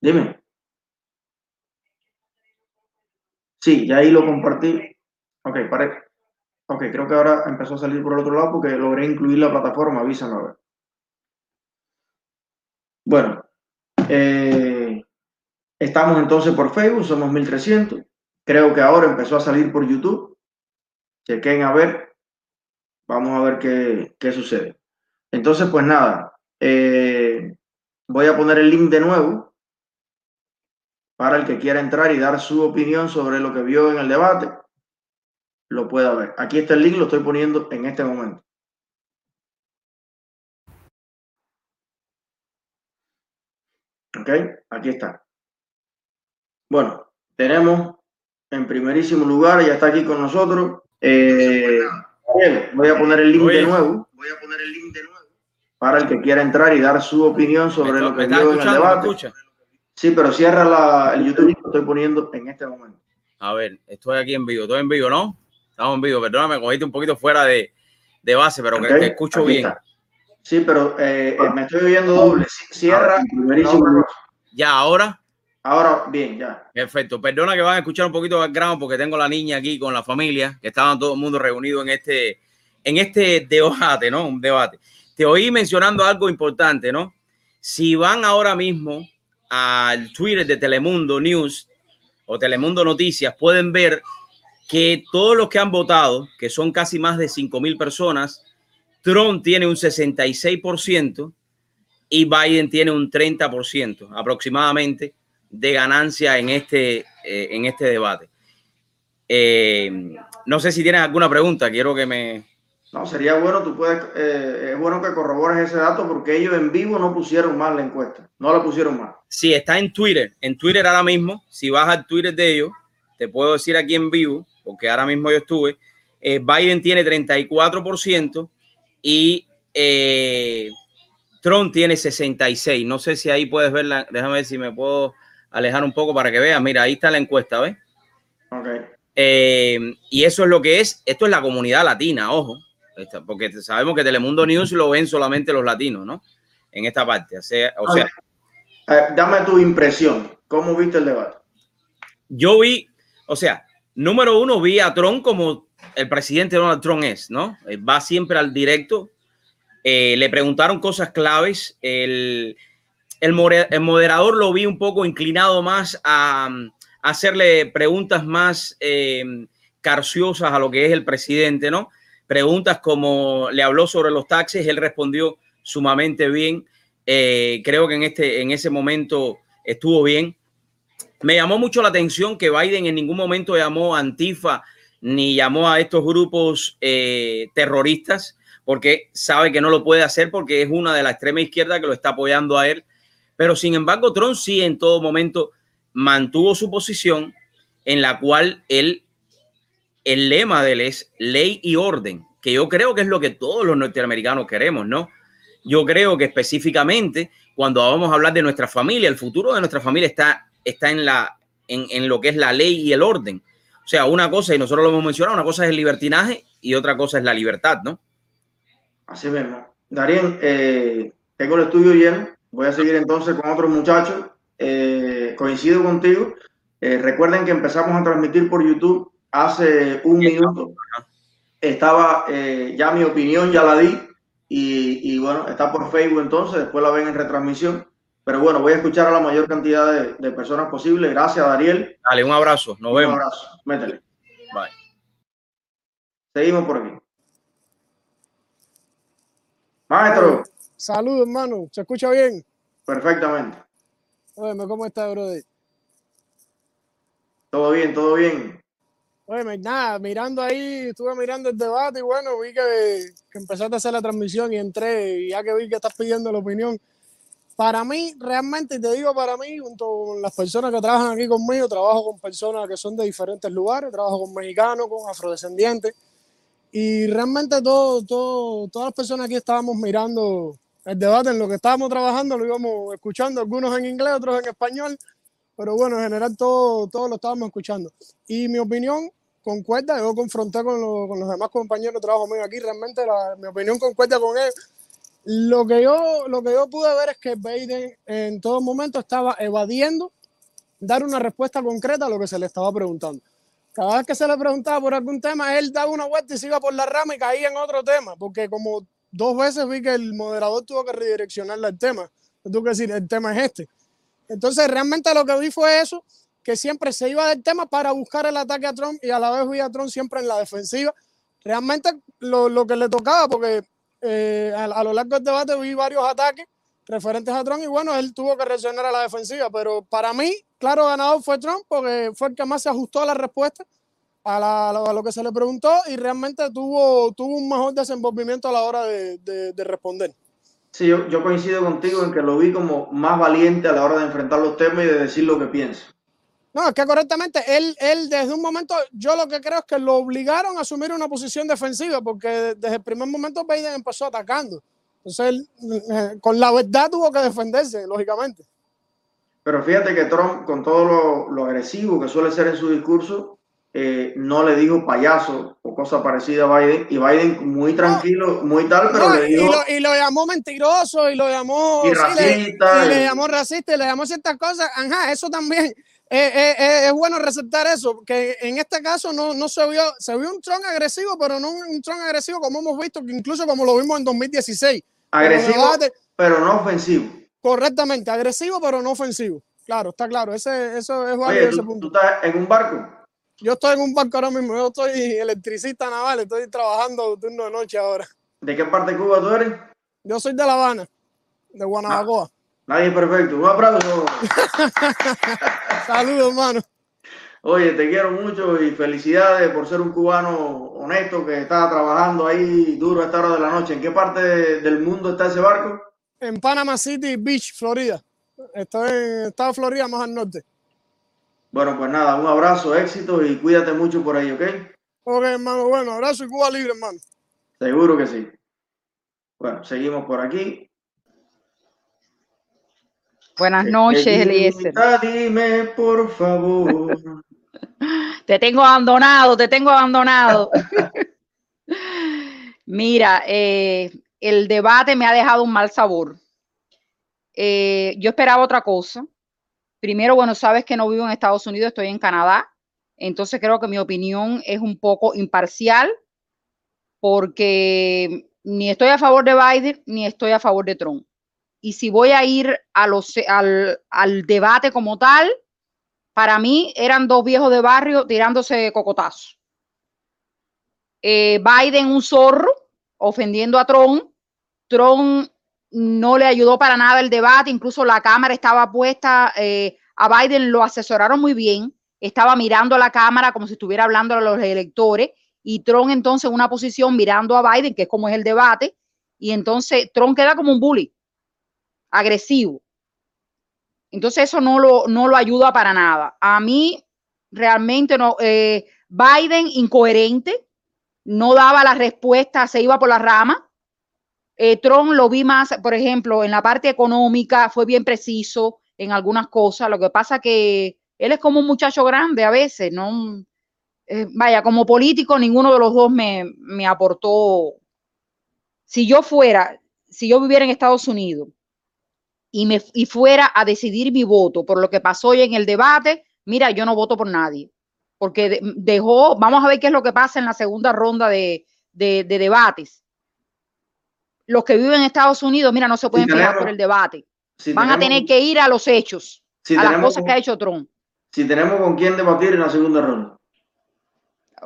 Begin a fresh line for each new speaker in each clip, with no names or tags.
Dime. Sí, ya ahí lo compartí. Ok, pare. Ok, creo que ahora empezó a salir por el otro lado porque logré incluir la plataforma. Avísame a ver. Bueno, eh, estamos entonces por Facebook, somos 1300. Creo que ahora empezó a salir por YouTube. Chequen a ver. Vamos a ver qué, qué sucede. Entonces, pues nada, eh, voy a poner el link de nuevo para el que quiera entrar y dar su opinión sobre lo que vio en el debate, lo pueda ver. Aquí está el link, lo estoy poniendo en este momento. Ok, aquí está. Bueno, tenemos en primerísimo lugar, ya está aquí con nosotros. Eh, voy a poner el link de nuevo. Voy a poner el link de nuevo para el que quiera entrar y dar su opinión sobre lo que vio en el debate. Sí, pero cierra la, el YouTube que estoy poniendo en este momento.
A ver, estoy aquí en vivo, estoy en vivo, ¿no? Estamos en vivo, perdóname, cogiste un poquito fuera de, de base, pero que te escucho bien.
Sí, pero eh, eh, me estoy oyendo doble. Cierra.
Ah, ya, ahora.
Ahora, bien, ya.
Perfecto. Perdona que van a escuchar un poquito de background porque tengo la niña aquí con la familia, que estaban todo el mundo reunido en este, en este debate, ¿no? Un debate. Te oí mencionando algo importante, ¿no? Si van ahora mismo al Twitter de Telemundo News o Telemundo Noticias, pueden ver que todos los que han votado, que son casi más de 5 mil personas, Trump tiene un 66% y Biden tiene un 30% aproximadamente de ganancia en este, eh, en este debate. Eh, no sé si tienes alguna pregunta, quiero que me,
no, sería bueno, tú puedes, eh, es bueno que corrobores ese dato porque ellos en vivo no pusieron mal la encuesta, no la pusieron mal.
Sí, está en Twitter, en Twitter ahora mismo, si vas al Twitter de ellos, te puedo decir aquí en vivo, porque ahora mismo yo estuve, eh, Biden tiene 34% y eh, Trump tiene 66. No sé si ahí puedes verla, déjame ver si me puedo alejar un poco para que veas, mira, ahí está la encuesta, ¿ves? Ok. y eso es lo que es, esto es la comunidad latina, ojo porque sabemos que Telemundo News lo ven solamente los latinos, ¿no? En esta parte. O sea,
dame tu impresión. ¿Cómo viste el debate?
Yo vi, o sea, número uno, vi a Trump como el presidente Donald Trump es, ¿no? Va siempre al directo. Eh, le preguntaron cosas claves. El, el, moderador lo vi un poco inclinado más a, hacerle preguntas más eh, carciosas a lo que es el presidente, ¿no? Preguntas como le habló sobre los taxis, él respondió sumamente bien. Eh, creo que en, este, en ese momento estuvo bien. Me llamó mucho la atención que Biden en ningún momento llamó a Antifa ni llamó a estos grupos eh, terroristas, porque sabe que no lo puede hacer porque es una de la extrema izquierda que lo está apoyando a él. Pero sin embargo, Trump sí en todo momento mantuvo su posición en la cual él el lema de él es ley y orden, que yo creo que es lo que todos los norteamericanos queremos, ¿no? Yo creo que específicamente cuando vamos a hablar de nuestra familia, el futuro de nuestra familia está, está en, la, en, lo que es la ley y el orden. O sea, una cosa, y nosotros lo hemos mencionado, una cosa es el libertinaje y otra cosa es la libertad, ¿no?
Así mismo. Darien, eh, tengo el estudio lleno. Voy a seguir entonces con otros muchachos. Eh, coincido contigo. Eh, recuerden que empezamos a transmitir por YouTube hace un minuto. Estaba, eh, ya mi opinión ya la di y, bueno, está por Facebook entonces, después la ven en retransmisión. Pero bueno, voy a escuchar a la mayor cantidad de, personas posible. Gracias, Dariel.
Dale, un abrazo. Nos vemos.
Un abrazo. Métele. Bye. Seguimos por aquí. Maestro.
Saludos, hermano. ¿Se escucha bien?
Perfectamente.
Oye, ¿cómo está, brother?
Todo bien, todo bien.
Oye, nada, mirando ahí, estuve mirando el debate y bueno, vi que, que, empezaste a hacer la transmisión y entré, y ya que vi que estás pidiendo la opinión. Para mí, realmente, te digo para mí, junto con las personas que trabajan aquí conmigo, trabajo con personas que son de diferentes lugares, trabajo con mexicanos, con afrodescendientes, y realmente todo, todo, todas las personas aquí estábamos mirando el debate, en lo que estábamos trabajando, lo íbamos escuchando, algunos en inglés, otros en español, pero bueno, en general todo, todo lo estábamos escuchando. Y mi opinión concuerda, yo confronté con, con los demás compañeros de trabajo mío aquí, realmente mi opinión concuerda con él. Lo que yo, lo que yo pude ver es que Biden en todo momento estaba evadiendo dar una respuesta concreta a lo que se le estaba preguntando. Cada vez que se le preguntaba por algún tema, él daba una vuelta y se iba por la rama y caía en otro tema, porque como dos veces vi que el moderador tuvo que redireccionarle el tema. Tuvo que decir, el tema es este. Entonces, realmente lo que vi fue eso, que siempre se iba del tema para buscar el ataque a Trump y a la vez vi a Trump siempre en la defensiva. Realmente lo, lo que le tocaba, porque eh, a, a, lo largo del debate vi varios ataques referentes a Trump y bueno, él tuvo que reaccionar a la defensiva, pero para mí, claro, ganador fue Trump porque fue el que más se ajustó a la respuesta, a, la, a lo que se le preguntó y realmente tuvo, tuvo un mejor desenvolvimiento a la hora de, de, de responder.
Sí, yo, yo, coincido contigo en que lo vi como más valiente a la hora de enfrentar los temas y de decir lo que piensa.
No, es que correctamente, él, él desde un momento, yo lo que creo es que lo obligaron a asumir una posición defensiva, porque desde el primer momento Biden empezó atacando. Entonces, él, eh, con la verdad tuvo que defenderse, lógicamente.
Pero fíjate que Trump, con todo lo, lo agresivo que suele ser en su discurso, eh, no le dijo payaso o cosa parecida a Biden y Biden muy tranquilo, no, muy tal, pero
no,
le dijo...
Y lo, y lo, llamó mentiroso y lo llamó...
Y racista.
Sí, le, y le, llamó racista y le llamó ciertas cosas. Ajá, eso también eh, eh, es bueno resaltar eso, que en este caso no, no se vio, se vio un Trump agresivo, pero no un Trump agresivo como hemos visto, que incluso como lo vimos en 2016.
Agresivo, debate, pero no ofensivo.
Correctamente, agresivo, pero no ofensivo. Claro, está claro, ese, eso es
válido ese punto. ¿Tú estás en un barco?
Yo estoy en un barco ahora mismo, yo estoy electricista naval, estoy trabajando turno de noche ahora.
¿De qué parte de Cuba tú eres?
Yo soy de La Habana, de Guanabacoa.
Ah, nadie es perfecto, un aplauso.
Saludos, hermano.
Oye, te quiero mucho y felicidades por ser un cubano honesto que está trabajando ahí duro a esta hora de la noche. ¿En qué parte del mundo está ese barco?
En Panama City Beach, Florida. Estoy en Estado de Florida, más al norte.
Bueno, pues nada, un abrazo, éxito y cuídate mucho por ahí, ¿ok?
Ok, hermano, bueno, abrazo y Cuba libre, hermano.
Seguro que sí. Bueno, seguimos por aquí.
Buenas noches, Eliezer.
Dime, por favor.
te tengo abandonado, te tengo abandonado. Mira, eh, el debate me ha dejado un mal sabor. Eh, yo esperaba otra cosa. Primero, bueno, sabes que no vivo en Estados Unidos, estoy en Canadá. Entonces creo que mi opinión es un poco imparcial porque ni estoy a favor de Biden ni estoy a favor de Trump y si voy a ir al, debate como tal, para mí eran dos viejos de barrio tirándose cocotazos. Eh, Biden un zorro ofendiendo a Trump. Trump no le ayudó para nada el debate, incluso la cámara estaba puesta, eh, a Biden lo asesoraron muy bien, estaba mirando a la cámara como si estuviera hablando a los electores y Trump entonces en una posición mirando a Biden, que es como es el debate, y entonces Trump queda como un bully agresivo. Entonces eso no lo, no lo ayuda para nada. A mí realmente no, eh, Biden incoherente, no daba la respuesta, se iba por la rama. Eh, Trump lo vi más, por ejemplo, en la parte económica, fue bien preciso en algunas cosas. Lo que pasa que él es como un muchacho grande a veces, ¿no? Eh, vaya, como político, ninguno de los dos me, me aportó. Si yo fuera, si yo viviera en Estados Unidos y, me, y fuera a decidir mi voto por lo que pasó hoy en el debate, mira, yo no voto por nadie, porque dejó, vamos a ver qué es lo que pasa en la segunda ronda de, de, de debates. Los que viven en Estados Unidos, mira, no se pueden si fijar por el debate. Si Van tenemos, a tener que ir a los hechos,
si
a las cosas que ha hecho Trump.
Si tenemos con quién debatir en la segunda ronda.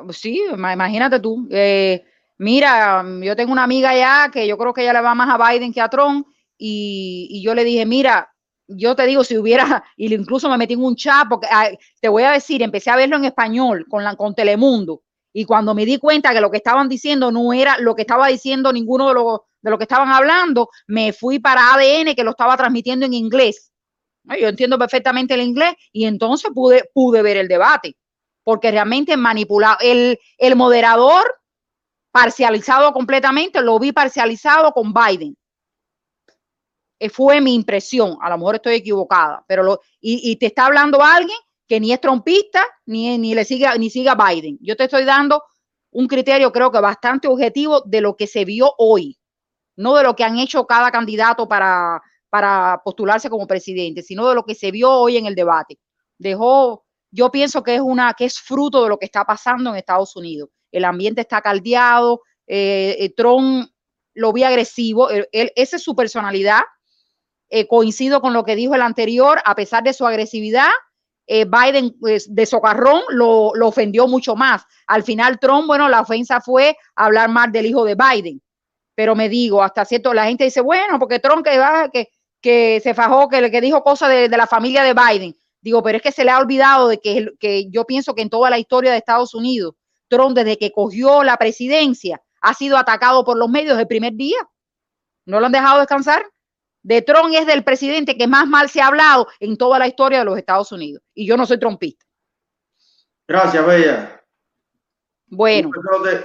Sí, imagínate tú. Eh, mira, yo tengo una amiga ya que yo creo que ella le va más a Biden que a Trump y, yo le dije, mira, yo te digo, si hubiera, y incluso me metí en un chat, porque te voy a decir, empecé a verlo en español con, la, con Telemundo, y cuando me di cuenta que lo que estaban diciendo no era lo que estaba diciendo ninguno de los de lo que estaban hablando, me fui para ADN que lo estaba transmitiendo en inglés. Yo entiendo perfectamente el inglés y entonces pude, pude ver el debate, porque realmente manipulado, el, el moderador parcializado completamente, lo vi parcializado con Biden fue mi impresión, a lo mejor estoy equivocada, pero lo, y, y, te está hablando alguien que ni es trompista ni, ni le siga ni siga Biden. Yo te estoy dando un criterio creo que bastante objetivo de lo que se vio hoy. no de lo que han hecho cada candidato para, para postularse como presidente, sino de lo que se vio hoy en el debate. Dejó, yo pienso que es una, que es fruto de lo que está pasando en Estados Unidos. El ambiente está caldeado, eh, eh, Trump lo vi agresivo, él, esa es su personalidad, eh, coincido con lo que dijo el anterior, a pesar de su agresividad, eh, Biden pues, de socarrón lo, ofendió mucho más. Al final Trump, bueno, la ofensa fue hablar más del hijo de Biden. Pero me digo, hasta cierto, la gente dice, bueno, porque Trump que, que se fajó, que, que dijo cosas de, de, la familia de Biden. Digo, pero es que se le ha olvidado de que, que yo pienso que en toda la historia de Estados Unidos, Trump desde que cogió la presidencia ha sido atacado por los medios el primer día. No lo han dejado descansar de Trump es del presidente que más mal se ha hablado en toda la historia de los Estados Unidos. Y yo no soy trompista.
Gracias, Bella.
Bueno.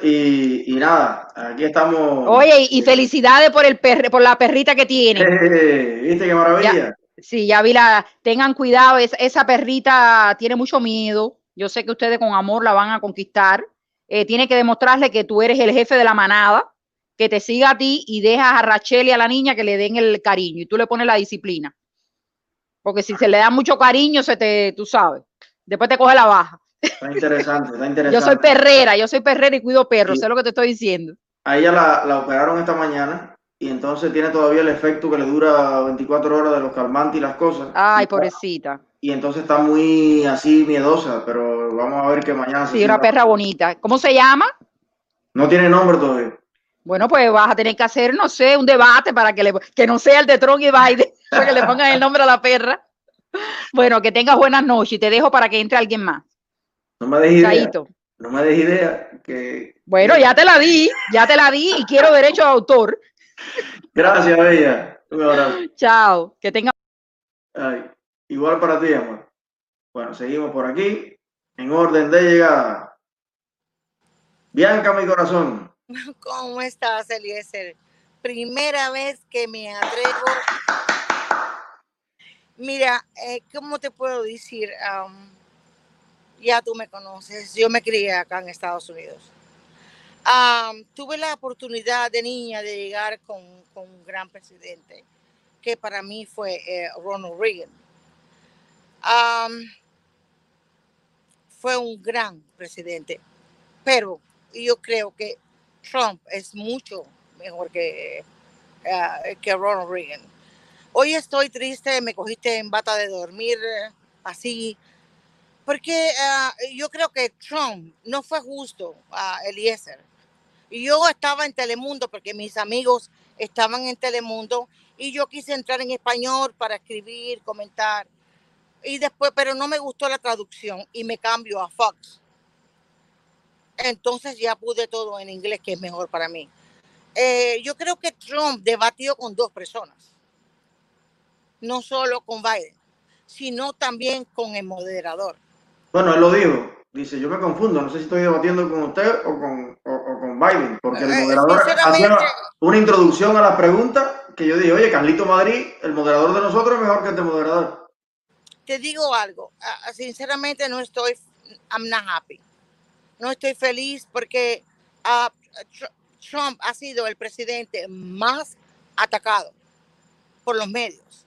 Y, y, nada, aquí estamos.
Oye, y felicidades por el per, por la perrita que tiene.
¿Viste qué maravilla?
Ya, sí, ya vi la. Tengan cuidado, esa, esa perrita tiene mucho miedo. Yo sé que ustedes con amor la van a conquistar. Eh, tiene que demostrarle que tú eres el jefe de la manada que te siga a ti y dejas a Rachel y a la niña que le den el cariño y tú le pones la disciplina. Porque si se le da mucho cariño, se te, tú sabes, después te coge la baja.
Está interesante, está interesante.
Yo soy perrera, yo soy perrera y cuido perros, sí. sé lo que te estoy diciendo.
A ella la, la, operaron esta mañana y entonces tiene todavía el efecto que le dura 24 horas de los calmantes y las cosas.
Ay, pobrecita.
Y entonces está muy así miedosa, pero vamos a ver que mañana...
Sí, una perra bonita. ¿Cómo se llama?
No tiene nombre todavía.
Bueno, pues vas a tener que hacer, no sé, un debate para que, le, que no sea el de Trump y Biden, para que le pongan el nombre a la perra. Bueno, que tengas buenas noches y te dejo para que entre alguien más.
No me des idea. No me des idea. Que,
bueno, ya te la di, ya te la di y quiero derecho de autor.
Gracias, Bella. Un abrazo.
Chao, que tenga.
Ay, igual para ti, amor. Bueno, seguimos por aquí. En orden de llegada. Bianca, mi corazón.
¿Cómo estás, Eliezer? Primera vez que me atrevo. Mira, eh, ¿cómo te puedo decir? Ya tú me conoces, yo me crié acá en Estados Unidos. Tuve la oportunidad de niña de llegar con, con, un gran presidente, que para mí fue eh, Ronald Reagan. Fue un gran presidente, pero yo creo que Trump es mucho mejor que, uh, que Ronald Reagan. Hoy estoy triste, me cogiste en bata de dormir así, porque uh, yo creo que Trump no fue justo a Eliezer. Yo estaba en Telemundo porque mis amigos estaban en Telemundo y yo quise entrar en español para escribir, comentar. Y después, pero no me gustó la traducción y me cambio a Fox entonces ya pude todo en inglés, que es mejor para mí. Eh, yo creo que Trump debatió con dos personas, no solo con Biden, sino también con el moderador.
Bueno, él lo dijo, dice, yo me confundo, no sé si estoy debatiendo con usted o con, o, o con Biden, porque el moderador hacía una introducción a la pregunta que yo dije, oye, Carlito Madrid, el moderador de nosotros es mejor que este moderador.
Te digo algo, uh, sinceramente no estoy, I'm not happy no estoy feliz porque uh, Trump ha sido el presidente más atacado por los medios.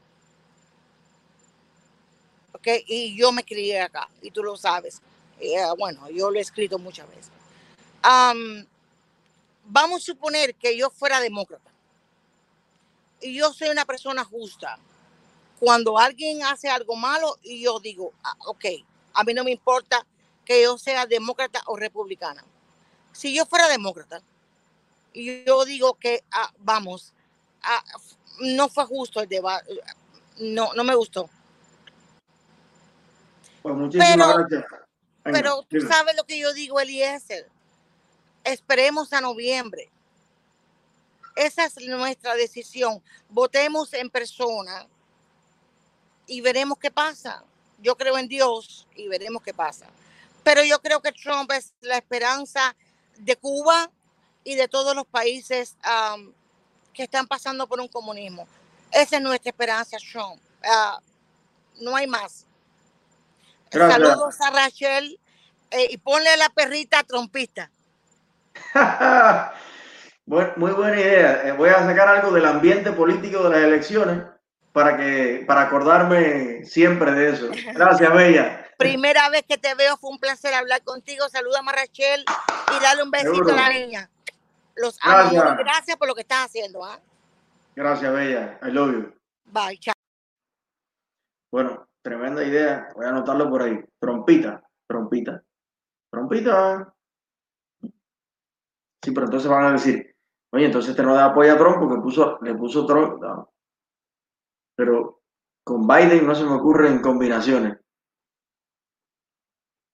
¿Ok? Y yo me crié acá, y tú lo sabes. Uh, bueno, yo lo he escrito muchas veces. Vamos a suponer que yo fuera demócrata. Y yo soy una persona justa. Cuando alguien hace algo malo, y yo digo, ah, ok, a mí no me importa que yo sea demócrata o republicana. Si yo fuera demócrata y yo digo que, ah, vamos, ah, no fue justo el debate, no, no me gustó.
Pues
pero,
gracias.
Venga, pero tú sabes lo que yo digo, Eliezer. Esperemos a noviembre. Esa es nuestra decisión. Votemos en persona y veremos qué pasa. Yo creo en Dios y veremos qué pasa. Pero yo creo que Trump es la esperanza de Cuba y de todos los países um, que están pasando por un comunismo. Esa es nuestra esperanza, Trump. Uh, no hay más. Gracias. Saludos a Rachel eh, y ponle a la perrita trompista.
muy buena idea. Eh, voy a sacar algo del ambiente político de las elecciones para que para acordarme siempre de eso. Gracias, Bella.
Primera vez que te veo, fue un placer hablar contigo. Saluda a Rachel y dale un besito a la niña. Los gracias. amo. Gracias por lo que estás haciendo. ¿ah?
Gracias, Bella. I love you.
Bye, chao.
Bueno, tremenda idea. Voy a anotarlo por ahí. Trompita, trompita, trompita. Sí, pero entonces van a decir, oye, entonces este no da apoyo a Trump porque puso, le puso Trump. Pero con Biden no se me ocurren combinaciones.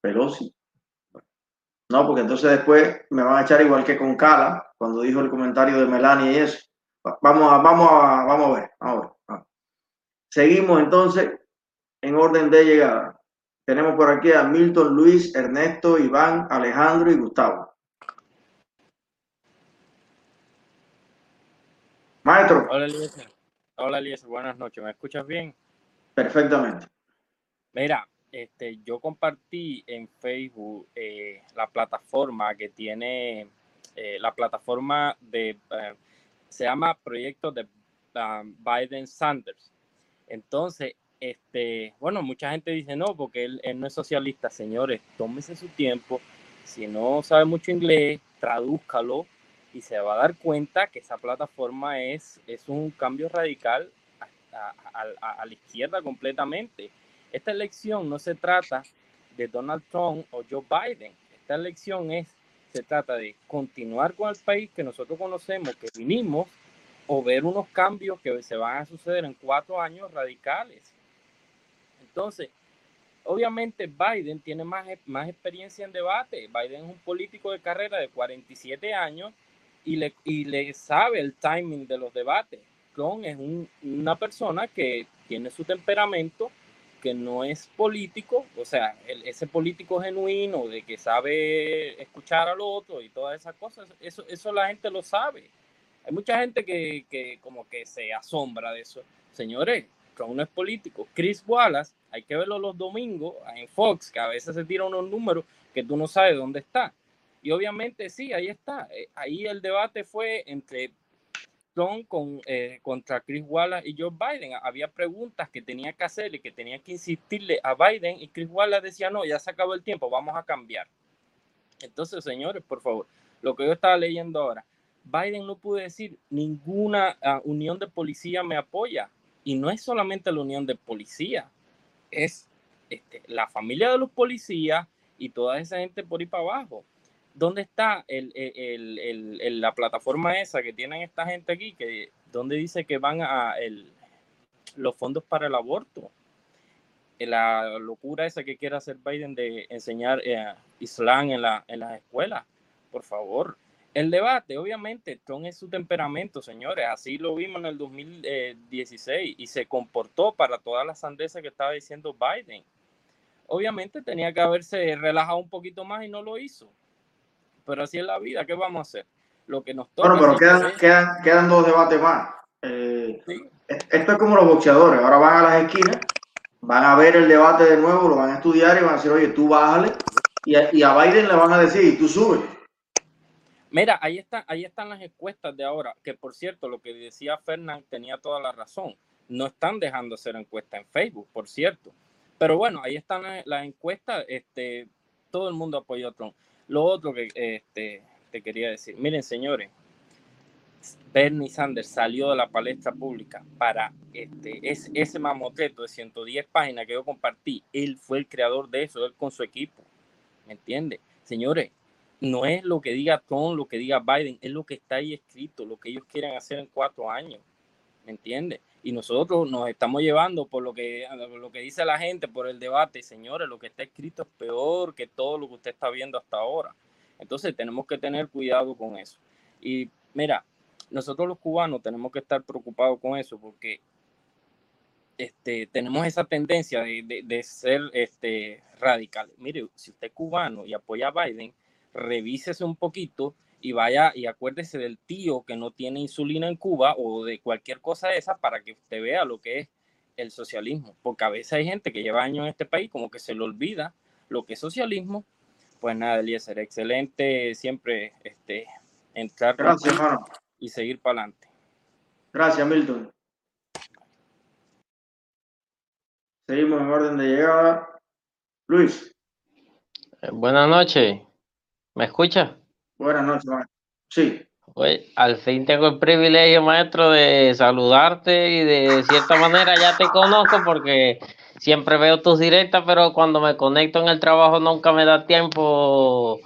Pelosi. No, porque entonces después me van a echar igual que con Cala, cuando dijo el comentario de Melania y eso. Vamos a, vamos a, vamos a ver, vamos. Seguimos entonces en orden de llegada. Tenemos por aquí a Milton, Luis, Ernesto, Iván, Alejandro y Gustavo. Maestro.
Hola, Eliezer. Hola, Eliezer. Buenas noches. ¿Me escuchas bien?
Perfectamente.
Mira, este, yo compartí en Facebook eh, la plataforma que tiene, eh, la plataforma de, eh, se llama Proyecto de um, Biden Sanders. Entonces, este, bueno, mucha gente dice no, porque él, no es socialista. Señores, tómese su tiempo. Si no sabe mucho inglés, tradúzcalo y se va a dar cuenta que esa plataforma es, es un cambio radical a la izquierda completamente esta elección no se trata de Donald Trump o Joe Biden. Esta elección es, se trata de continuar con el país que nosotros conocemos, que vinimos, o ver unos cambios que se van a suceder en cuatro años radicales. Entonces, obviamente Biden tiene más, más experiencia en debate. Biden es un político de carrera de 47 años y le, y le sabe el timing de los debates. Trump es una persona que tiene su temperamento que no es político, o sea, ese político genuino de que sabe escuchar al otro y todas esas cosas, eso, eso la gente lo sabe. Hay mucha gente que, que como que se asombra de eso. Señores, Trump no es político. Chris Wallace, hay que verlo los domingos en Fox, que a veces se tira unos números que tú no sabes dónde está. Y obviamente sí, ahí está. Eh, ahí el debate fue entre con, eh, contra Chris Wallace y Joe Biden. Había preguntas que tenía que hacer y que tenía que insistirle a Biden y Chris Wallace decía, no, ya se acabó el tiempo, vamos a cambiar. Entonces, señores, por favor, lo que yo estaba leyendo ahora, Biden no pudo decir ninguna ah, unión de policía me apoya. Y no es solamente la unión de policía, es este, la familia de los policías y toda esa gente por ahí para abajo. ¿Dónde está el, la plataforma esa que tienen esta gente aquí? Que, ¿Dónde dice que van a los fondos para el aborto? La locura esa que quiere hacer Biden de enseñar eh, Islam en, la, en las escuelas. Por favor. El debate, obviamente, Trump es su temperamento, señores. Así lo vimos en el 2016 y se comportó para todas las sandeces que estaba diciendo Biden. Obviamente tenía que haberse relajado un poquito más y no lo hizo pero así es la vida, ¿qué vamos a hacer? Lo que nos
toca. Bueno, pero quedan, quedan, dos debates más. Eh, esto es como los boxeadores, ahora van a las esquinas, van a ver el debate de nuevo, lo van a estudiar y van a decir, oye, tú bájale, y a, y a Biden le van a decir, y tú subes.
Mira, ahí, está, ahí están las encuestas de ahora, que por cierto, lo que decía Fernán tenía toda la razón. No están dejando hacer encuestas en Facebook, por cierto. Pero bueno, ahí están las, encuestas. Este, todo el mundo apoyó a Trump. Lo otro que este, te quería decir, miren señores, Bernie Sanders salió de la palestra pública para este, ese mamotreto de 110 páginas que yo compartí. Él fue el creador de eso, él con su equipo. ¿Me entiende? Señores, no es lo que diga Trump, lo que diga Biden, es lo que está ahí escrito, lo que ellos quieren hacer en cuatro años. ¿Me entiende? Y nosotros nos estamos llevando por lo que, lo que dice la gente, por el debate. Señores, lo que está escrito es peor que todo lo que usted está viendo hasta ahora. Entonces tenemos que tener cuidado con eso. Y mira, nosotros los cubanos tenemos que estar preocupados con eso porque este, tenemos esa tendencia de, de, ser este, radical. Mire, si usted es cubano y apoya a Biden, revísese un poquito y vaya y acuérdese del tío que no tiene insulina en Cuba o de cualquier cosa de esa para que usted vea lo que es el socialismo. Porque a veces hay gente que lleva años en este país como que se le olvida lo que es socialismo. Pues nada, Eliezer, excelente siempre este, entrar
Gracias, hermano.
y seguir para adelante.
Gracias, Milton. Seguimos en orden de llegada. Luis,
Eh, Buenas noches. ¿Me escucha?
Buenas noches, maestro. Sí,
Oye, al fin tengo el privilegio, maestro, de saludarte y de cierta manera ya te conozco porque siempre veo tus directas, pero cuando me conecto en el trabajo nunca me da tiempo.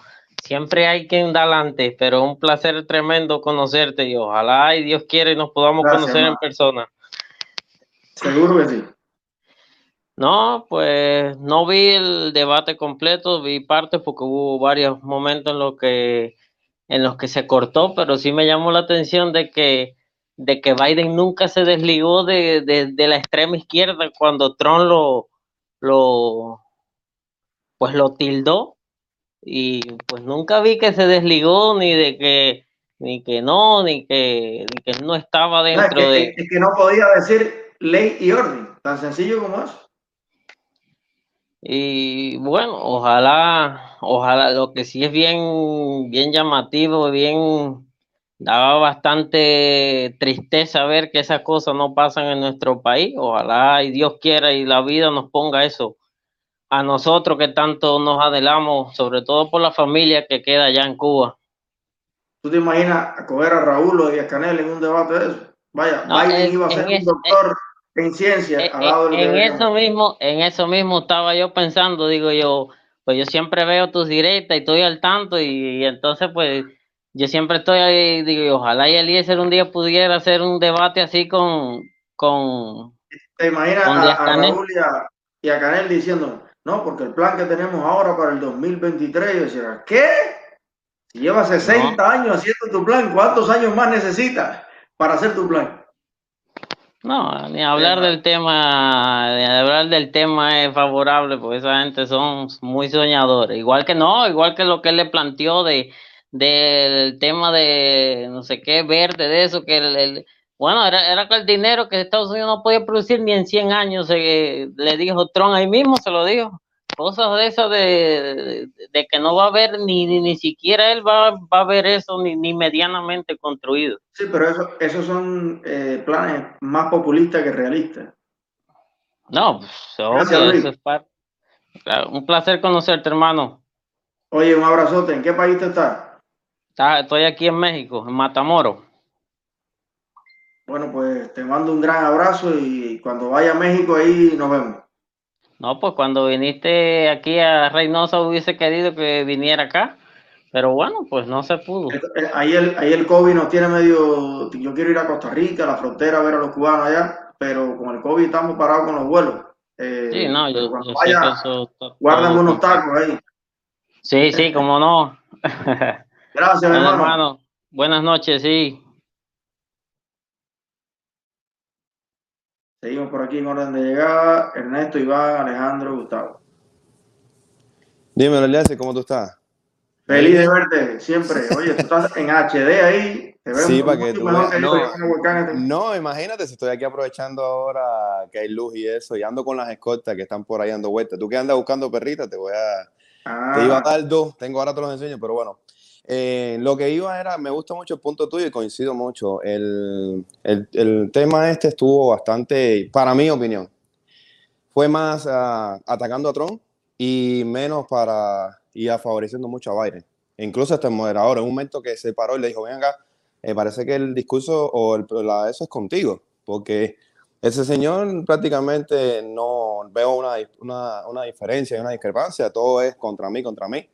Siempre hay quien da adelante, pero un placer tremendo conocerte y ojalá y Dios quiere y nos podamos
Gracias,
conocer en persona.
seguro que sí.
No, pues no vi el debate completo, vi partes porque hubo varios momentos en los que en los que se cortó, pero sí me llamó la atención de que de que Biden nunca se desligó de, de, de la extrema izquierda cuando Trump lo lo pues lo tildó y pues nunca vi que se desligó ni de que ni que no, ni que, ni que no estaba
No, es,
dentro
que,
de
es que no podía decir ley y orden, tan sencillo como eso.
Y bueno, ojalá, ojalá, lo que sí es bien, bien llamativo, bien, daba bastante tristeza ver que esas cosas no pasan en nuestro país. Ojalá y Dios quiera y la vida nos ponga eso a nosotros que tanto nos adelamos, sobre todo por la familia que queda allá en Cuba.
¿Tú te imaginas a coger a Raúl o a Canel en un debate de eso? Vaya,
No,
Biden
en-
iba a ser un
es-
doctor en ciencia
Eh, eh, En
veíamos.
eso mismo, en eso mismo estaba yo pensando, digo yo, pues yo siempre veo tus directas y estoy al tanto y, y entonces pues yo siempre estoy ahí, digo, y ojalá y Eliezer un día pudiera hacer un debate así con, con,
¿Te imaginas
con
a, a. Raúl y a, y a Canel diciendo, no, porque el plan que tenemos ahora para el 2023, yo decía, ¿qué? Si llevas 60 años haciendo tu plan, ¿cuántos años más necesitas para hacer tu plan?
No, ni hablar del tema, ni hablar del tema es favorable, porque esa gente son muy soñadores. Igual que no, igual que lo que él le planteó de del tema de no sé qué verde, de eso, que el, el- bueno, era, era que el dinero que Estados Unidos no podía producir ni en 100 años, eh, le dijo Trump ahí mismo, se lo dijo. Cosas de esas de, de que no va a haber ni, ni, ni siquiera él va, va a ver eso ni, ni medianamente construido.
Sí, pero eso, esos son eh, planes más populistas que realistas.
No, pues,
Gracias,
eso es parte. Claro, un placer conocerte, hermano.
Oye, un abrazote. ¿En qué país te estás?
Está- Estoy aquí en México, en Matamoros.
Bueno, pues te mando un gran abrazo y cuando vaya a México ahí nos vemos.
No, pues cuando viniste aquí a Reynosa hubiese querido que viniera acá, pero bueno, pues no se pudo.
Eh, Ahí el, ahí el COVID nos tiene medio. Yo quiero ir a Costa Rica, a la frontera, a ver a los cubanos allá, pero con el COVID estamos parados con los vuelos. Eh,
Sí, no, yo,
cuando
yo sé que
vaya,
eso está
guárdame
todo
unos tacos ahí.
Sí, sí, como no.
Gracias,
Bueno,
hermano.
hermano, buenas noches, sí.
Seguimos por aquí en orden de llegada. Ernesto, Iván, Alejandro, Gustavo.
Dímelo, Elias, ¿cómo tú estás?
Feliz de verte siempre. Oye, tú estás en HD ahí. Te veo
Sí, para que tú veas. No.
este.
No, imagínate si estoy aquí aprovechando ahora que hay luz y eso, y ando con las escoltas que están por ahí dando vueltas. Tú que andas buscando perritas, te voy a,
Ah,
te iba a dar dos, tengo ahora te los enseño, pero bueno. Eh, lo que iba era, me gusta mucho el punto tuyo y coincido mucho. El, el, el tema este estuvo bastante, para mi opinión, fue más ah, atacando a Trump y menos para ir a favoreciendo mucho a Biden. Incluso hasta el moderador, en un momento que se paró y le dijo, ven acá, eh, parece que el discurso o el, la, eso es contigo, porque ese señor prácticamente no veo una, una, una diferencia, una discrepancia, todo es contra mí, contra mí.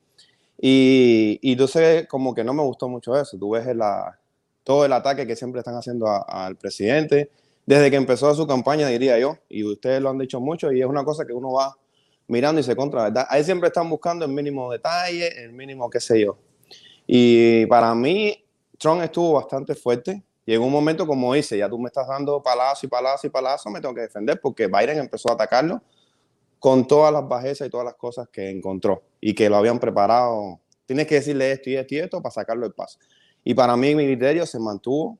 Y, y entonces como que no me gustó mucho eso, tú ves la, todo el ataque que siempre están haciendo al presidente, desde que empezó su campaña, diría yo, y ustedes lo han dicho mucho, y es una cosa que uno va mirando y se contra, ¿verdad? Ahí siempre están buscando el mínimo detalle, el mínimo qué sé yo. Y para mí, Trump estuvo bastante fuerte. Llegó un momento, como dice, ya tú me estás dando palazo y palazo y palazo, me tengo que defender porque Biden empezó a atacarlo con todas las bajezas y todas las cosas que encontró y que lo habían preparado. Tienes que decirle esto y esto y esto para sacarlo del paso. Y para mí, mi criterio se mantuvo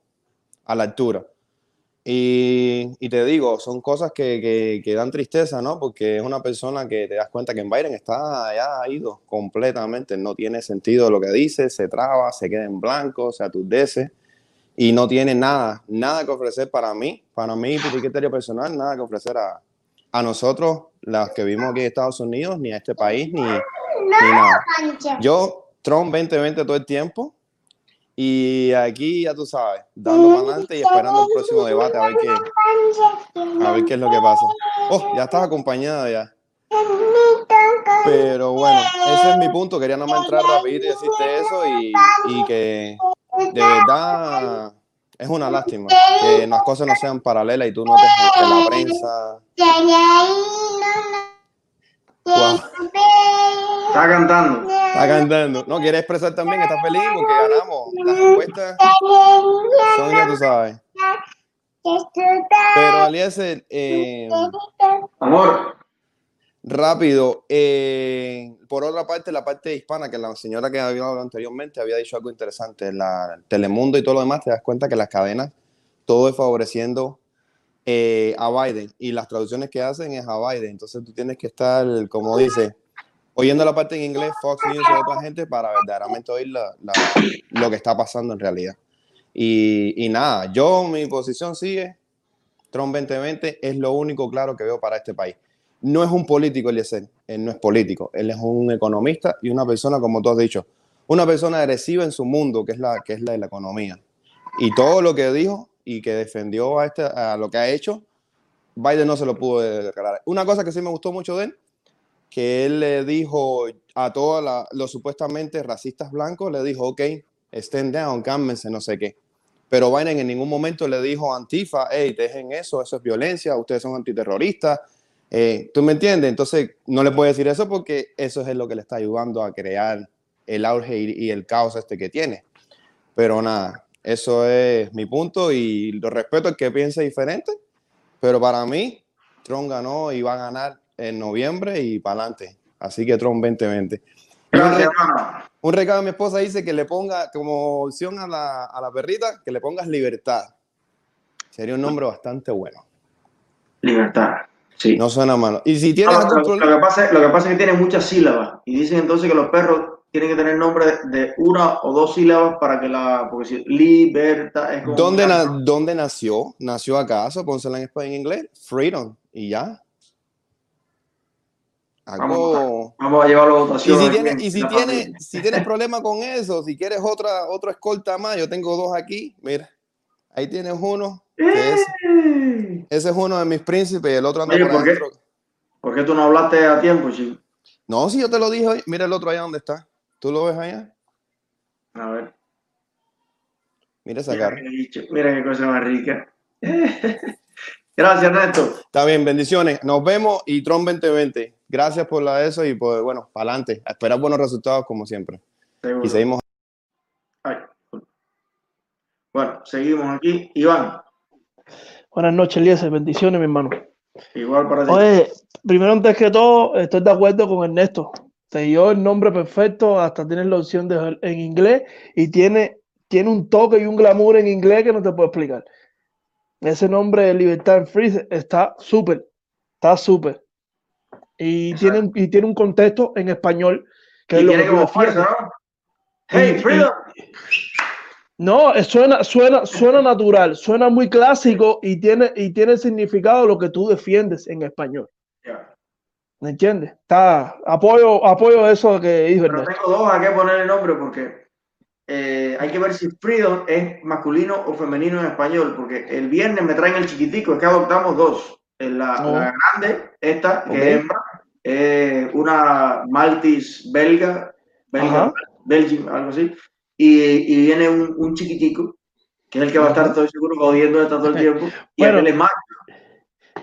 a la altura. Y, te digo, son cosas que, que, dan tristeza, ¿no? Porque es una persona que te das cuenta que en Biden está ya ido completamente, no tiene sentido lo que dice, se traba, se queda en blanco, se aturdece y no tiene nada, nada que ofrecer para mí, para mí, mi criterio personal, nada que ofrecer a, a nosotros, los que vivimos aquí en Estados Unidos, ni a este país, ni, ni nada. Yo, Trump 2020 todo el tiempo, y aquí ya tú sabes, dando para adelante y esperando el próximo debate a ver qué, a ver qué es lo que pasa. Oh, ya estás acompañada ya. Pero bueno, ese es mi punto. Quería nomás entrar rapidito y decirte eso y, y que de verdad es una lástima que las cosas no sean paralelas y tú notes que la prensa. Wow.
Está cantando.
Está cantando. No, quiere expresar también que está feliz porque ganamos. Las encuestas son, ya tú sabes. Pero Eliezer, eh,
Amor,
rápido. eh, por otra parte, la parte hispana, que la señora que había hablado anteriormente había dicho algo interesante. La Telemundo y todo lo demás, te das cuenta que las cadenas, todo es favoreciendo eh, a Biden. Y las traducciones que hacen es a Biden. Entonces tú tienes que estar, como dice, oyendo la parte en inglés, Fox News y otra gente, para verdaderamente oír la- la- lo que está pasando en realidad. Y, y nada, yo mi posición sigue, Trump 2020 es lo único claro que veo para este país. No es un político, Eliezer, él no es político, él es un economista y una persona, como tú has dicho, una persona agresiva en su mundo, que es la, que es la de la economía. Y todo lo que dijo y que defendió a, este, a lo que ha hecho, Biden no se lo pudo declarar. Una cosa que sí me gustó mucho de él, que él le dijo a todos los supuestamente racistas blancos, le dijo, ok, stand down, cálmense, no sé qué. Pero Biden en ningún momento le dijo a Antifa, hey, dejen eso, eso es violencia, ustedes son antiterroristas. Eh, ¿Tú me entiendes? Entonces, no le puede decir eso porque eso es lo que le está ayudando a crear el auge y, el caos este que tiene. Pero nada, eso es mi punto y lo respeto el que piense diferente, pero para mí, Trump ganó y va a ganar en noviembre y para adelante. Así que Trump 2020. Y un, recado de mi esposa dice que le ponga como opción a la, a la perrita, que le pongas libertad. Sería un nombre bastante bueno.
Libertad. Sí.
No suena malo. Y si tienes
No, lo, que pasa, es- lo que pasa es que tiene muchas sílabas y dicen entonces que los perros tienen que tener nombre de, una o dos sílabas para que la. Porque si libertad es como.
¿dónde, na- ¿dónde nació? ¿Nació acaso? Pónsela en español en inglés. Freedom. Y ya. Algo.
Vamos a llevarlo a
Y
votación.
si
aquí
tienes,
en
y si tienes, si tienes problema con eso, si quieres otra, otra escolta más, yo tengo dos aquí. Mira, ahí tienes uno. Que es, Ese es uno de mis príncipes y el otro anda
Oye,
por
¿por qué? ¿Por qué tú no hablaste a tiempo, chico?
No, si yo te lo dije hoy. Mira el otro allá donde está. ¿Tú lo ves allá?
A ver.
Mira esa
Mira
cara.
mira qué cosa más rica. Gracias, Ernesto.
Está bien, bendiciones. Nos vemos y Tron 2020. Gracias por la eso y pues bueno, para adelante. A esperar buenos resultados como siempre.
Seguro.
Y seguimos.
Ay. Bueno, seguimos aquí. Iván,
Buenas noches, Eliezer. Bendiciones, mi hermano.
igual para ti.
Oye, primero, antes que todo, estoy de acuerdo con Ernesto. Te dio el nombre perfecto, hasta tienes la opción de en inglés y tiene, tiene un toque y un glamour en inglés que no te puedo explicar. Ese nombre de Libertad en Free está súper, está súper. Y tiene, un- y tiene un contexto en español que
y
es lo que tú
como
defiendes.
fuerza, ¿no? Hey,
Y-
Freedom.
No, suena, suena, suena natural, suena muy clásico y tiene, y tiene significado lo que tú defiendes en español.
Ya.
¿Me entiendes? Está, apoyo, apoyo eso que dijo
Pero
Ernesto.
tengo dos a qué poner el nombre porque eh, hay que ver si Freedom es masculino o femenino en español, porque el viernes me traen el chiquitico, es que adoptamos dos. Eh, La,
Oh.
la grande, esta, que
Ok.
es hembra, es una Maltese belga, belga. Belgium, algo así, y, y viene un, un chiquitico, que es el que va a estar, estoy seguro, jodiendo todo el tiempo, y
Bueno.
aquel es macho.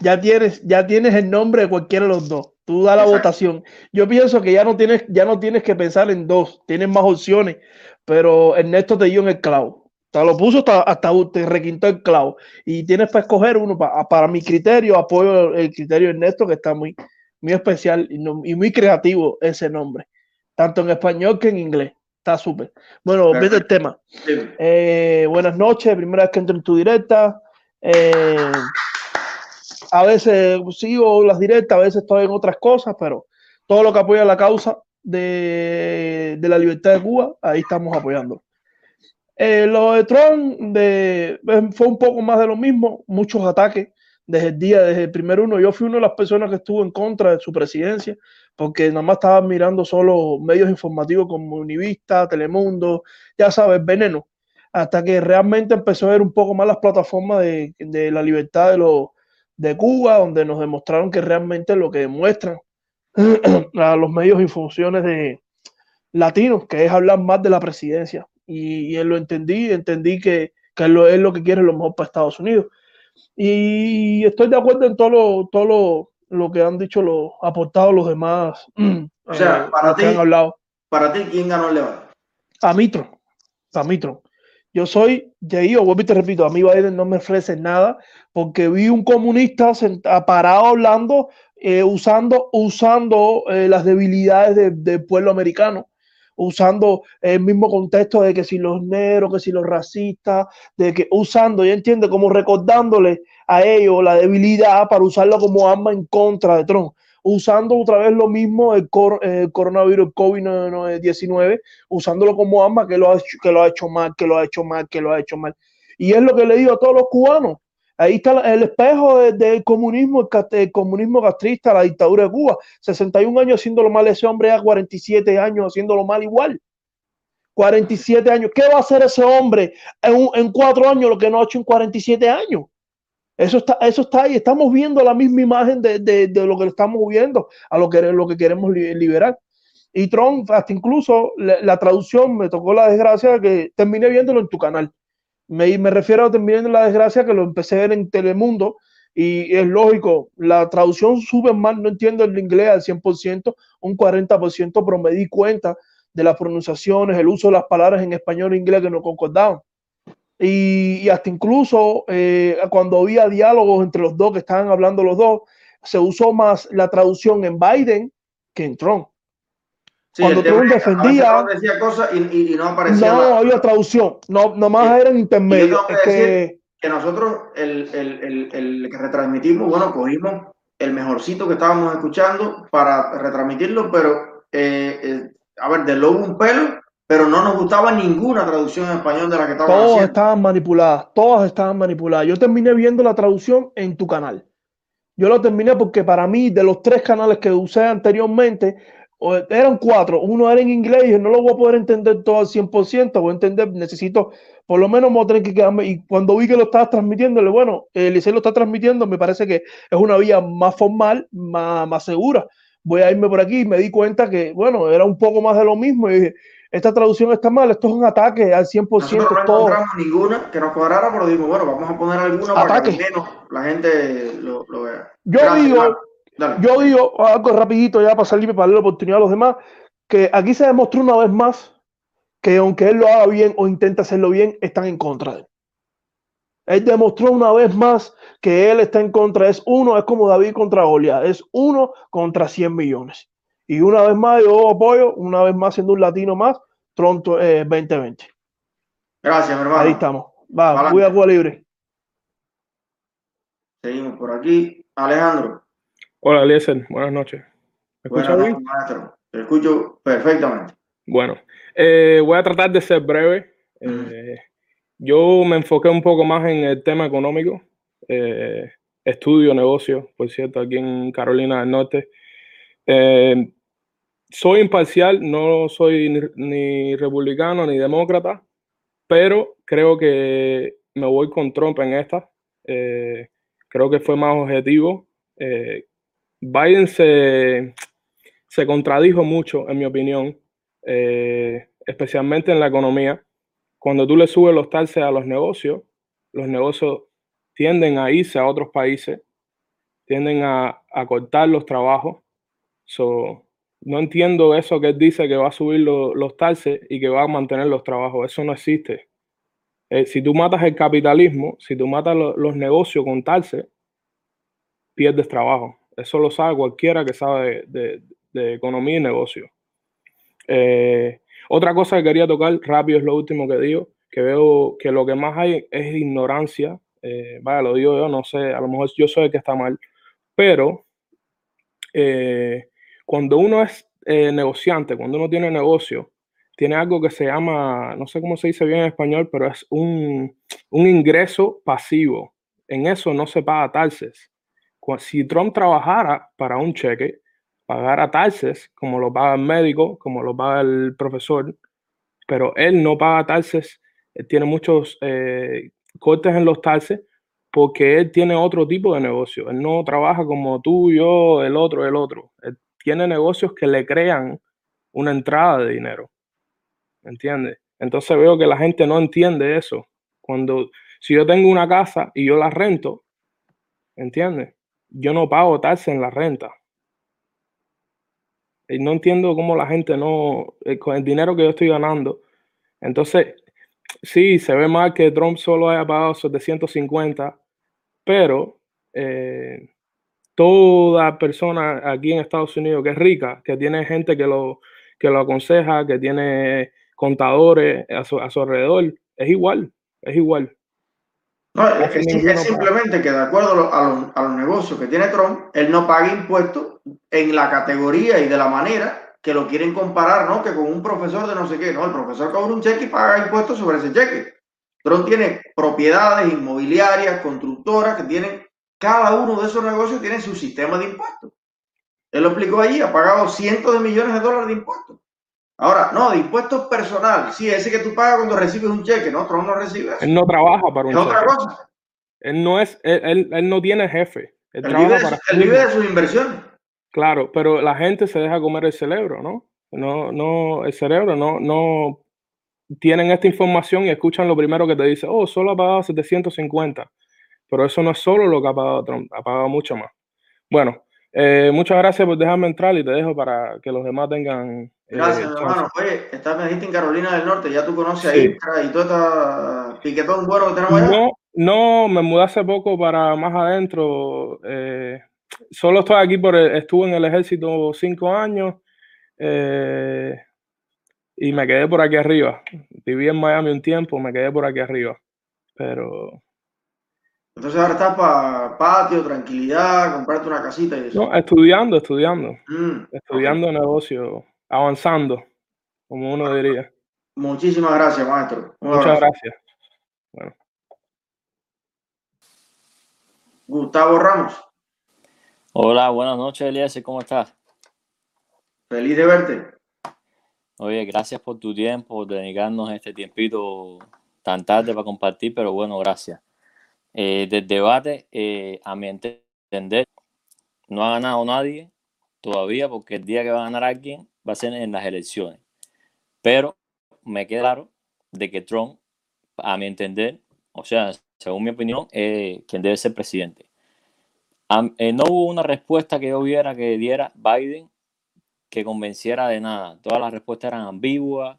Ya tienes, ya tienes el nombre de cualquiera de los dos. Tú da la
Exacto.
votación. Yo pienso que ya no tienes, ya no tienes que pensar en dos, tienes más opciones, pero Ernesto te dio en el clavo. Te lo puso hasta, hasta te requintó el clavo. Y tienes para escoger uno. Pa- para mi criterio, apoyo el criterio de Ernesto, que está muy, muy especial y, no- y muy creativo ese nombre. Tanto en español que en inglés. Está súper. Bueno, volviendo al tema.
Sí.
Eh, buenas noches, primera vez que entro en tu directa. Eh, a veces sigo las directas, a veces estoy en otras cosas, pero todo lo que apoya la causa de, de la libertad de Cuba, ahí estamos apoyando. Eh, lo de Trump de, fue un poco más de lo mismo, muchos ataques desde el día, desde el primer uno. Yo fui una de las personas que estuvo en contra de su presidencia, porque nada más estaba mirando solo medios informativos como Univista, Telemundo, ya sabes, veneno, hasta que realmente empezó a ver un poco más las plataformas de, de la libertad de, los, de Cuba, donde nos demostraron que realmente lo que demuestran a los medios y funciones de latinos, que es hablar más de la presidencia. Y, y lo entendí, entendí que, que lo, es lo que quiere lo mejor para Estados Unidos. Y estoy de acuerdo en todo lo, todo lo, lo que han dicho los aportados los demás.
O sea,
eh,
para ti,
han hablado.
para ti, ¿quién ganó el debate?
A Mitro, a Mitro. Yo soy, ya yo vuelvo y te repito, a mí Biden no me ofrece nada porque vi un comunista senta- parado hablando, eh, usando, usando eh, las debilidades de- del pueblo americano, usando el mismo contexto de que si los negros, que si los racistas, de que usando, ya entiende, como recordándole a ellos la debilidad para usarlo como arma en contra de Trump usando otra vez lo mismo el, cor- el coronavirus, el COVID-19, usándolo como arma que lo, ha que lo ha hecho mal, que lo ha hecho mal, que lo ha hecho mal. Y es lo que le digo a todos los cubanos. Ahí está el espejo de- del comunismo, el, comunismo castrista, la dictadura de Cuba. 61 años haciéndolo mal ese hombre, ya 47 años haciéndolo mal igual. 47 años. ¿Qué va a hacer ese hombre en, en cuatro años lo que no ha hecho en 47 años? Eso está, eso está ahí. Estamos viendo la misma imagen de, de- de lo que estamos viendo, a lo que, lo que queremos li- liberar. Y Trump, hasta incluso la, la traducción, me tocó la desgracia que terminé viéndolo en tu canal. Me, me refiero a terminé viendo la desgracia que lo empecé a ver en Telemundo. Y es lógico, la traducción sube mal, no entiendo el inglés al 100%, un 40%, pero me di cuenta de las pronunciaciones, el uso de las palabras en español e inglés que no concordaban y, y hasta incluso eh, cuando había diálogos entre los dos que estaban hablando los dos, se usó más la traducción en Biden que en Trump.
Sí,
Cuando
veces
defendía-
decía cosas y, y- y no aparecía
No había traducción, no, nomás
Sí.
eran intermedios.
Y yo tengo
Es
que
que
que nosotros, el, el, el, el que retransmitimos, bueno, cogimos el mejorcito que estábamos escuchando para retransmitirlo, pero, eh, eh, a ver, de lobo un pelo, pero no nos gustaba ninguna traducción en español de la que estaban
todas
haciendo.
estaban manipuladas, todas estaban manipuladas. Yo terminé viendo la traducción en tu canal. Yo lo terminé porque para mí, de los tres canales que usé anteriormente, o- eran cuatro. Uno era en inglés y yo no lo voy a poder entender todo al 100%. Voy a entender, necesito, por lo menos, voy a tener que quedarme. Y cuando vi que lo estabas transmitiéndole, bueno, el Licey lo está transmitiendo, me parece que es una vía más formal, más, más segura. Voy a irme por aquí y me di cuenta que, bueno, era un poco más de lo mismo. Y dije, esta traducción está mal, esto es un ataque al 100%
Nosotros no
todo.
encontramos ninguna que nos cuadrara, pero dijimos, bueno, vamos a poner alguna para que
Ataque.
menos la gente lo, lo vea.
Yo
Gracias,
digo.
Dale.
Yo digo algo rapidito ya para salirme para darle la oportunidad a los demás, que aquí se demostró una vez más que aunque él lo haga bien o intenta hacerlo bien, están en contra de él. Él demostró una vez más que él está en contra. Es uno, es como David contra Goliat, es uno contra 100 millones. Y una vez más yo apoyo, una vez más siendo un latino más, pronto eh, 2020.
Gracias, mi hermano.
Ahí estamos. Va,
Adelante.
voy a Cuba libre.
Seguimos por aquí. Alejandro,
Hola, Eliezer. Buenas noches. ¿Me escucha
buenas
bien?
maestro. Te escucho perfectamente.
Bueno, eh, voy a tratar de ser breve. Eh, yo me enfoqué un poco más en el tema económico. Eh, estudio negocio, por cierto, aquí en Carolina del Norte. Soy imparcial, no soy ni, ni republicano ni demócrata, pero creo que me voy con Trump en esta. Creo que fue más objetivo. Eh, Biden se, se contradijo mucho, en mi opinión, eh, especialmente en la economía. Cuando tú le subes los taxes a los negocios, los negocios tienden a irse a otros países, tienden a, a cortar los trabajos. So, no entiendo eso que él dice que va a subir lo- los taxes y que va a mantener los trabajos. Eso no existe. Eh, si tú matas el capitalismo, si tú matas lo- los negocios con taxes, pierdes trabajo. Eso lo sabe cualquiera que sabe de, de- economía y negocio. Eh, otra cosa que quería tocar rápido es lo último que digo, que veo que lo que más hay es ignorancia. eh, vaya, lo digo yo, no sé, a lo mejor yo soy el que está mal, pero eh, cuando uno es negociante, cuando uno tiene negocio, tiene algo que se llama, no sé cómo se dice bien en español, pero es un, un ingreso pasivo. En eso no se paga taxes. Si Trump trabajara para un cheque, pagara taxes, como lo paga el médico, como lo paga el profesor, pero él no paga taxes, tiene muchos eh, cortes en los taxes porque él tiene otro tipo de negocio. Él no trabaja como tú, yo, el otro, el otro. Él tiene negocios que le crean una entrada de dinero. ¿Entiendes? Entonces veo que la gente no entiende eso. Cuando, si yo tengo una casa y yo la rento, ¿entiendes? Yo no pago taxes en la renta. Y no entiendo cómo la gente no, eh, con el dinero que yo estoy ganando. Entonces, sí, se ve mal que Trump solo haya pagado 750, pero eh, toda persona aquí en Estados Unidos que es rica, que tiene gente que lo, que lo aconseja, que tiene contadores a su, a su alrededor, es igual, es igual.
No, es,
paga.
simplemente que de acuerdo a, lo- a los, a los negocios que tiene Trump, él no paga impuestos en la categoría y de la manera que lo quieren comparar, ¿no? Que con un profesor de no sé qué, ¿no? El profesor cobra un cheque y paga impuestos sobre ese cheque. Trump tiene propiedades inmobiliarias, constructoras, que tienen, cada uno de esos negocios tiene su sistema de impuestos. Él lo explicó allí, ha pagado cientos de millones de dólares de impuestos. Ahora, no, de impuestos personal, sí, ese que tú pagas cuando recibes un cheque, ¿no? Trump no recibe eso.
Él no trabaja para un
Es otra
cheque.
cosa.
Él no es, él, él- él no tiene jefe. Él
vive,
para
él vive de sus inversiones.
Claro, pero la gente se deja comer el cerebro, ¿no? No, no, el cerebro no, no tienen esta información y escuchan lo primero que te dice, oh, solo ha pagado 750. Pero eso no es solo lo que ha pagado Trump, ha pagado mucho más. Bueno, eh, muchas gracias por dejarme entrar y te dejo para que los demás tengan eh,
Gracias, hermano. Oye, estás, me dijiste en Carolina del Norte, ya tú conoces a
Sí.
Intra y todo este piquetón bueno que tenemos allá.
No, no, me mudé hace poco para más adentro. eh, solo estoy aquí por, el- estuve en el ejército cinco años eh, y me quedé por aquí arriba. Viví en Miami un tiempo, me quedé por aquí arriba. Pero
Entonces ahora estás para patio, tranquilidad, comprarte una casita y eso.
no, estudiando, estudiando,
Mm,
estudiando negocio, avanzando, como uno diría.
Muchísimas gracias, maestro. Un
Muchas
abrazo.
gracias.
Gustavo Ramos,
Hola, buenas noches, Eliezer, ¿cómo estás?
feliz de verte.
Oye, gracias por tu tiempo, por dedicarnos este tiempito tan tarde para compartir, pero bueno, gracias. Eh, del debate, eh, a mi entender, no ha ganado nadie todavía, porque el día que va a ganar alguien va a ser en las elecciones. Pero me queda claro de que Trump, a mi entender, o sea, según mi opinión, es quien debe ser presidente. Eh, no hubo una respuesta que yo viera que diera Biden que convenciera de nada. Todas las respuestas eran ambiguas.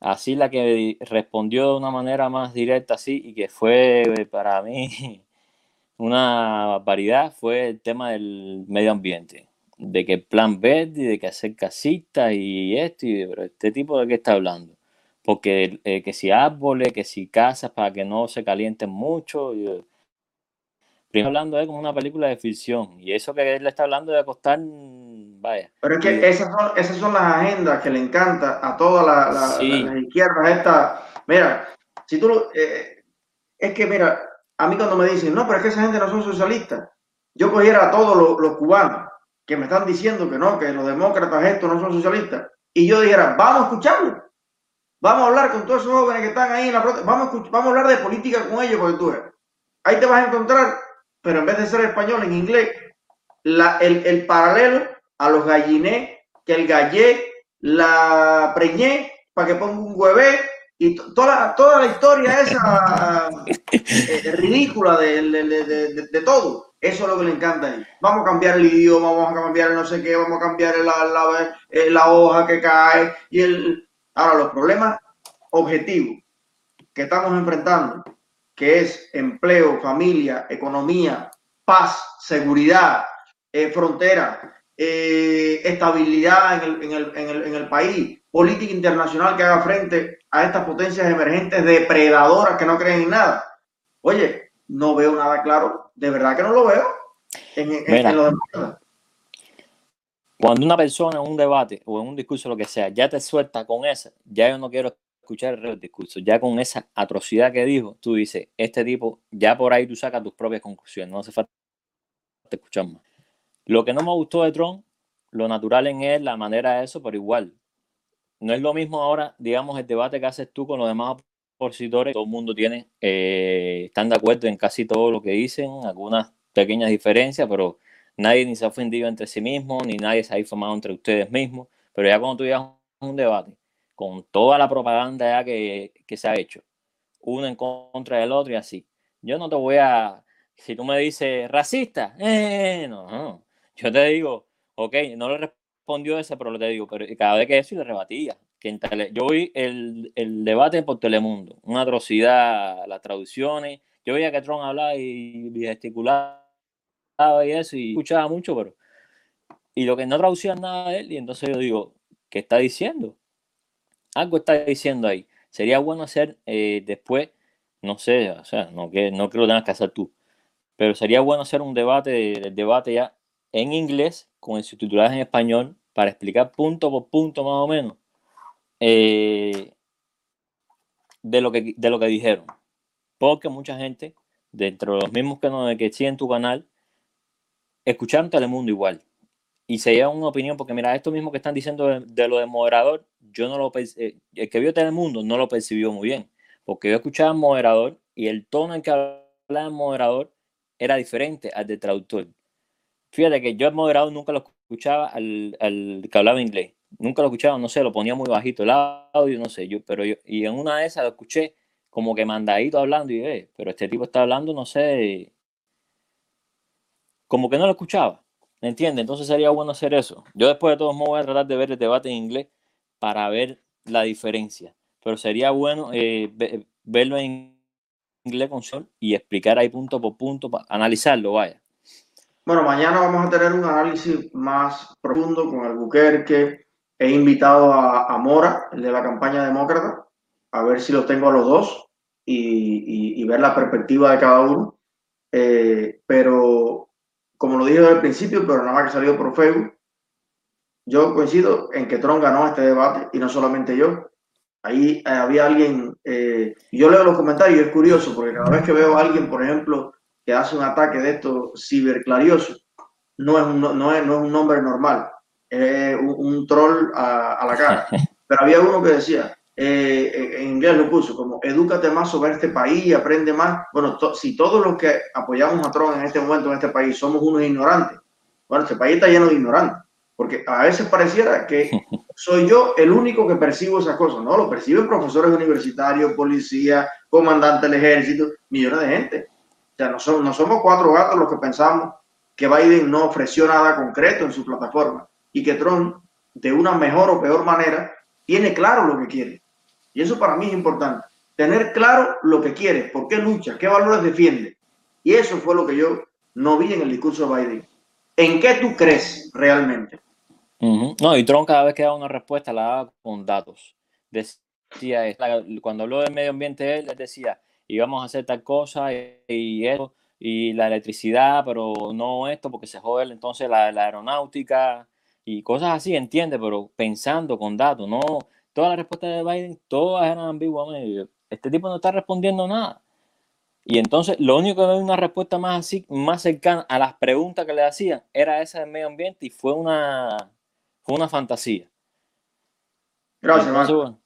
Así la que respondió de una manera más directa, así, y que fue eh, para mí una barbaridad, fue el tema del medio ambiente. De que plan verde, de que hacer casitas y esto, y pero este tipo de qué está hablando. Porque eh, que si árboles, que si casas para que no se calienten mucho. y- Primero hablando de como una película de ficción. Y eso que él le está hablando de costar, vaya.
Pero es que esas son, esas son las agendas que le encanta a todas la- la-
Sí.
las izquierdas. Esta, mira, si tú lo- eh, es que mira, a mí cuando me dicen, no, pero es que esa gente no son socialistas, yo cogiera a todos los, los cubanos que me están diciendo que no, que los demócratas estos no son socialistas, y yo dijera, vamos a escucharlos, vamos a hablar con todos esos jóvenes que están ahí en la protesta, vamos a, vamos a hablar de política con ellos, porque tú ves, ahí te vas a encontrar, pero en vez de ser español, en inglés, la- el, el paralelo a los gallinés, que el gallé, la preñé, para que ponga un huevé, y to- toda, toda la historia esa eh, ridícula de, de, de- todo. Eso es lo que le encanta a él. Vamos a cambiar el idioma, vamos a cambiar el no sé qué, vamos a cambiar la, la, eh, la hoja que cae. Y el... Ahora, los problemas objetivos que estamos enfrentando, que es empleo, familia, economía, paz, seguridad, eh, frontera, eh, estabilidad en el, en, el, en, el, en el país, política internacional que haga frente a estas potencias emergentes depredadoras que no creen en nada. Oye, no veo nada claro. De verdad que no lo veo en,
Mira.
lo demás.
Cuando una persona en un debate o en un discurso, lo que sea, ya te suelta con esa, ya yo no quiero escuchar el resto discurso. Ya con esa atrocidad que dijo, tú dices, este tipo, ya por ahí tú sacas tus propias conclusiones. No hace falta escuchar más. Lo que no me gustó de Trump, lo natural en él, la manera de eso, pero igual. No es lo mismo ahora, digamos, el debate que haces tú con los demás opositores. Todo el mundo tiene, eh, están de acuerdo en casi todo lo que dicen, algunas pequeñas diferencias, pero nadie ni se ha ofendido entre sí mismo, ni nadie se ha informado entre ustedes mismos. Pero ya cuando tú llegas a un debate con toda la propaganda ya que, que se ha hecho, uno en contra del otro y así, yo no te voy a, si tú me dices racista, eh, no, no. Yo te digo, ok, no le respondió ese, pero le digo, pero cada vez que eso y le rebatía. Que yo vi el, el debate por Telemundo, una atrocidad, las traducciones. Yo veía que Trump hablaba y, gesticulaba y eso, y escuchaba mucho, pero. Y lo que no traducía nada de él, y entonces yo digo, ¿qué está diciendo? Algo está diciendo ahí. Sería bueno hacer eh, después, no sé, o sea, no que, no que lo tengas que hacer tú, pero sería bueno hacer un debate, el debate ya en inglés con el subtitulaje en español para explicar punto por punto más o menos eh, de, lo que, de lo que dijeron. Porque mucha gente, dentro de los mismos que, no, que siguen tu canal, escucharon Telemundo igual. Y se llevan una opinión, porque mira, esto mismo que están diciendo de, lo de moderador, yo no lo eh, el que vio Telemundo no lo percibió muy bien. Porque yo escuchaba moderador y el tono en que hablaba el moderador era diferente al del traductor. Fíjate que yo el moderador nunca lo escuchaba al, al que hablaba inglés. Nunca lo escuchaba, no sé, lo ponía muy bajito el audio, no sé, yo, pero yo, y en una de esas lo escuché como que mandadito hablando y eh, pero este tipo está hablando, no sé, como que no lo escuchaba, ¿me entiendes? Entonces sería bueno hacer eso. Yo después de todos modos voy a tratar de ver el debate en inglés para ver la diferencia, pero sería bueno eh, ve- verlo en inglés con sol y explicar ahí punto por punto, pa- analizarlo, vaya.
Bueno, mañana vamos a tener un análisis más profundo con Albuquerque. He invitado a, a Mora, el de la campaña demócrata, a ver si los tengo a los dos y, y- y ver la perspectiva de cada uno. Eh, pero, como lo dije desde el principio, pero nada más que salió por Facebook, yo coincido en que Trump ganó este debate y no solamente yo. Ahí eh, había alguien, eh, yo leo los comentarios y es curioso porque cada vez que veo a alguien, por ejemplo, que hace un ataque de estos ciberclariosos, no es un, no, es, no es un nombre normal, es un, un troll a, a la cara. Pero había uno que decía, eh, eh, en inglés lo puso como, edúcate más sobre este país, aprende más. Bueno, to- si todos los que apoyamos a Trump en este momento en este país somos unos ignorantes, bueno, este país está lleno de ignorantes, porque a veces pareciera que soy yo el único que percibo esas cosas, ¿no? Lo perciben profesores universitarios, policías, comandantes del ejército, millones de gente. Sea, no, somos cuatro gatos los que pensamos que Biden no ofreció nada concreto en su plataforma y que Trump, de una mejor o peor manera, tiene claro lo que quiere. Y eso para mí es importante. Tener claro lo que quiere, por qué lucha, qué valores defiende. Y eso fue lo que yo no vi en el discurso de Biden. ¿En qué tú crees realmente?
No, y Trump cada vez que daba una respuesta la daba con datos. Decía, cuando habló del medio ambiente, él, él decía, íbamos a hacer tal cosa y, y esto, y la electricidad, pero no esto, porque se jode entonces la, la aeronáutica y cosas así, entiende, pero pensando con datos, no, todas las respuestas de Biden, todas eran ambiguas. Este tipo no está respondiendo nada. Y entonces lo único que veo una respuesta más así, más cercana a las preguntas que le hacían, era esa del medio ambiente y fue una, fue una fantasía.
Gracias, Marco.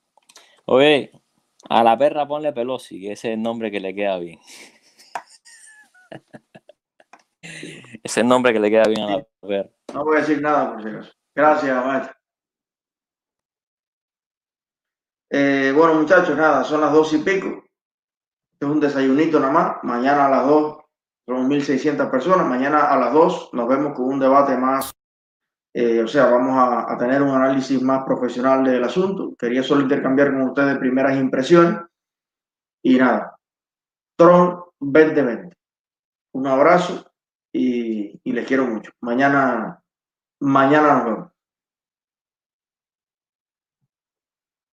oye, a la perra ponle Pelosi, que ese es el nombre que le queda bien. ese es el nombre que le queda bien a la perra.
No voy a decir nada por si acaso. Gracias, maestro. Eh, bueno, muchachos, nada, son las dos y pico. Es un desayunito nada más. Mañana a las dos son 1.600 personas. Mañana a las dos nos vemos con un debate más. Eh, o sea, vamos a, tener un análisis más profesional del asunto. Quería solo intercambiar con ustedes primeras impresiones. Y nada, Trump 2020. Un abrazo y, y les quiero mucho. Mañana, mañana nos vemos.